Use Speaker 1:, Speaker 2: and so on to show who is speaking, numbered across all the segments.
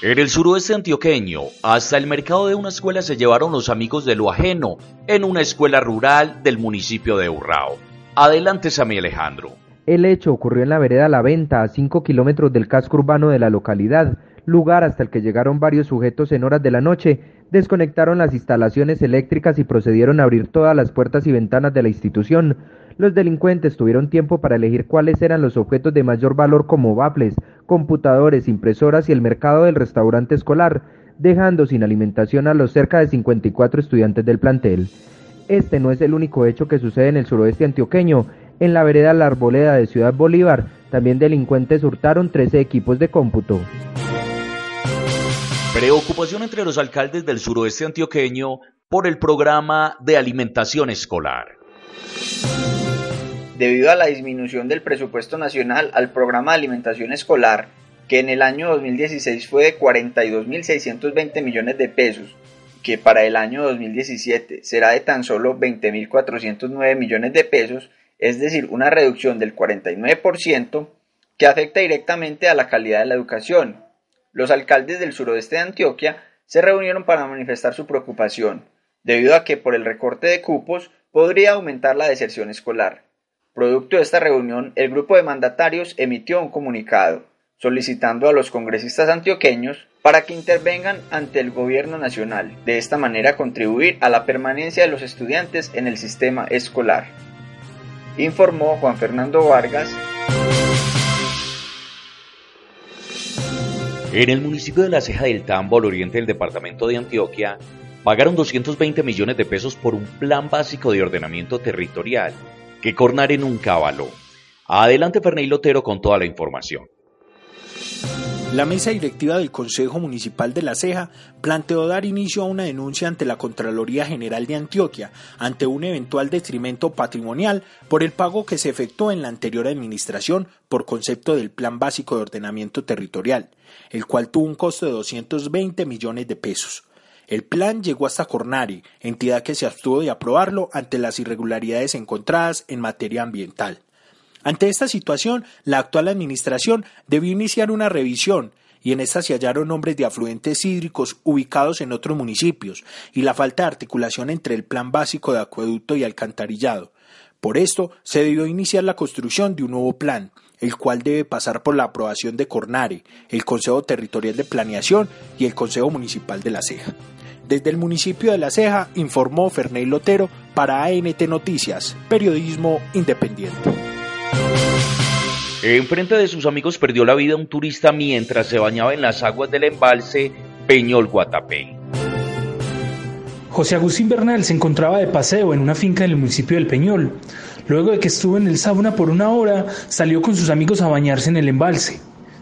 Speaker 1: En el suroeste antioqueño, hasta el mercado de una escuela se llevaron los amigos de lo ajeno en una escuela rural del municipio de Urrao. Adelante, Sammy Alejandro.
Speaker 2: El hecho ocurrió en la vereda La Venta, a 5 kilómetros del casco urbano de la localidad, lugar hasta el que llegaron varios sujetos en horas de la noche, desconectaron las instalaciones eléctricas y procedieron a abrir todas las puertas y ventanas de la institución. Los delincuentes tuvieron tiempo para elegir cuáles eran los objetos de mayor valor como bafles, computadores, impresoras y el mercado del restaurante escolar, dejando sin alimentación a los cerca de 54 estudiantes del plantel. Este no es el único hecho que sucede en el suroeste antioqueño. En la vereda La Arboleda de Ciudad Bolívar, también delincuentes hurtaron 13 equipos de cómputo.
Speaker 1: Preocupación entre los alcaldes del suroeste antioqueño por el programa de alimentación escolar
Speaker 3: debido a la disminución del presupuesto nacional al programa de alimentación escolar, que en el año 2016 fue de 42.620 millones de pesos, que para el año 2017 será de tan solo 20.409 millones de pesos, es decir, una reducción del 49%, que afecta directamente a la calidad de la educación. Los alcaldes del suroeste de Antioquia se reunieron para manifestar su preocupación, debido a que por el recorte de cupos podría aumentar la deserción escolar. Producto de esta reunión, el grupo de mandatarios emitió un comunicado solicitando a los congresistas antioqueños para que intervengan ante el gobierno nacional, de esta manera contribuir a la permanencia de los estudiantes en el sistema escolar. Informó Juan Fernando Vargas.
Speaker 1: En el municipio de La Ceja del Tambo, al oriente del departamento de Antioquia, pagaron 220 millones de pesos por un plan básico de ordenamiento territorial que Cornare nunca avaló. Adelante Ferney Lotero con toda la información.
Speaker 4: La mesa directiva del Consejo Municipal de La Ceja planteó dar inicio a una denuncia ante la Contraloría General de Antioquia ante un eventual detrimento patrimonial por el pago que se efectuó en la anterior administración por concepto del Plan Básico de Ordenamiento Territorial, el cual tuvo un costo de 220 millones de pesos. El plan llegó hasta Cornari, entidad que se abstuvo de aprobarlo ante las irregularidades encontradas en materia ambiental. Ante esta situación, la actual administración debió iniciar una revisión y en esta se hallaron nombres de afluentes hídricos ubicados en otros municipios y la falta de articulación entre el plan básico de acueducto y alcantarillado. Por esto, se debió iniciar la construcción de un nuevo plan, el cual debe pasar por la aprobación de Cornare, el Consejo Territorial de Planeación y el Consejo Municipal de La Ceja. Desde el municipio de La Ceja informó Ferney Lotero para ANT Noticias, periodismo independiente.
Speaker 1: Enfrente de sus amigos perdió la vida un turista mientras se bañaba en las aguas del embalse Peñol Guatapé.
Speaker 5: José Agustín Bernal se encontraba de paseo en una finca del municipio del Peñol. Luego de que estuvo en el sauna por una hora, salió con sus amigos a bañarse en el embalse.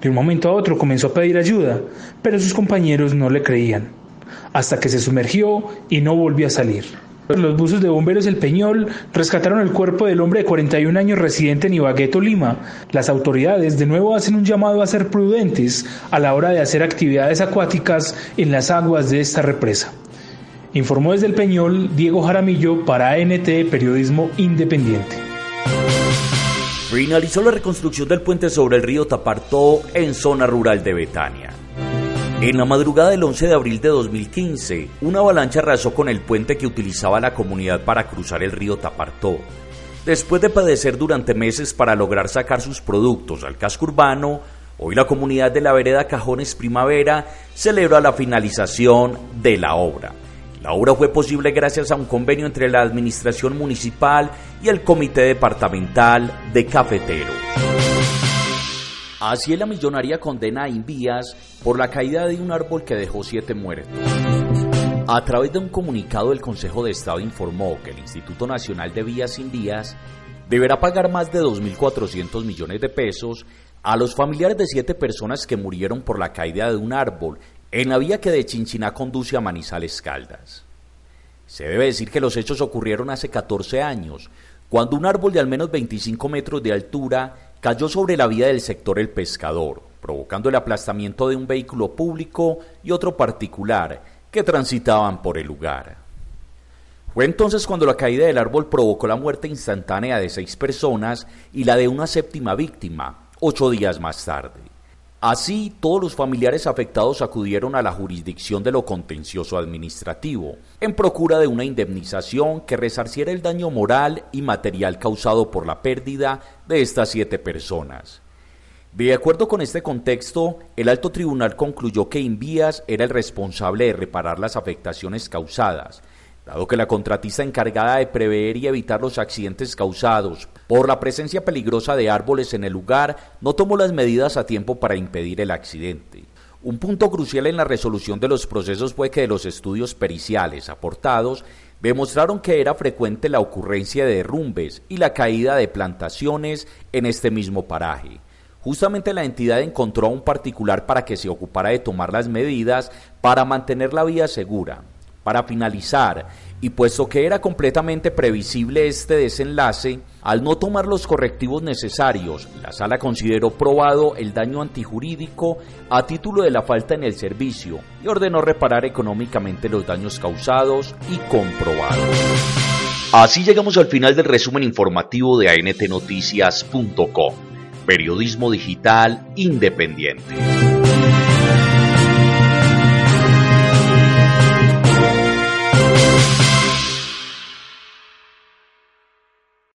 Speaker 5: De un momento a otro comenzó a pedir ayuda, pero sus compañeros no le creían hasta que se sumergió y no volvió a salir. Los buzos de bomberos El Peñol rescataron el cuerpo del hombre de 41 años residente en Ibagueto, Lima. Las autoridades de nuevo hacen un llamado a ser prudentes a la hora de hacer actividades acuáticas en las aguas de esta represa. Informó desde El Peñol Diego Jaramillo para ANT Periodismo Independiente.
Speaker 1: Finalizó la reconstrucción del puente sobre el río Tapartó en zona rural de Betania. En la madrugada del 11 de abril de 2015, una avalancha arrasó con el puente que utilizaba la comunidad para cruzar el río Tapartó. Después de padecer durante meses para lograr sacar sus productos al casco urbano, hoy la comunidad de la vereda Cajones Primavera celebra la finalización de la obra. La obra fue posible gracias a un convenio entre la administración municipal y el comité departamental de cafeteros. Así es la millonaria condena a Invías por la caída de un árbol que dejó siete muertos. A través de un comunicado, el Consejo de Estado informó que el Instituto Nacional de Vías Sin Vías deberá pagar más de 2.400 millones de pesos a los familiares de siete personas que murieron por la caída de un árbol en la vía que de Chinchiná conduce a Manizales Caldas. Se debe decir que los hechos ocurrieron hace 14 años, cuando un árbol de al menos 25 metros de altura cayó sobre la vía del sector El Pescador, provocando el aplastamiento de un vehículo público y otro particular que transitaban por el lugar. Fue entonces cuando la caída del árbol provocó la muerte instantánea de seis personas y la de una séptima víctima, ocho días más tarde. Así, todos los familiares afectados acudieron a la jurisdicción de lo contencioso administrativo, en procura de una indemnización que resarciera el daño moral y material causado por la pérdida de estas siete personas. De acuerdo con este contexto, el alto tribunal concluyó que Invías era el responsable de reparar las afectaciones causadas, dado que la contratista encargada de prever y evitar los accidentes causados por la presencia peligrosa de árboles en el lugar no tomó las medidas a tiempo para impedir el accidente. Un punto crucial en la resolución de los procesos fue que los estudios periciales aportados demostraron que era frecuente la ocurrencia de derrumbes y la caída de plantaciones en este mismo paraje. Justamente la entidad encontró a un particular para que se ocupara de tomar las medidas para mantener la vía segura, para finalizar, y puesto que era completamente previsible este desenlace, al no tomar los correctivos necesarios, la sala consideró probado el daño antijurídico a título de la falta en el servicio y ordenó reparar económicamente los daños causados y comprobados. Así llegamos al final del resumen informativo de antnoticias.com, periodismo digital independiente.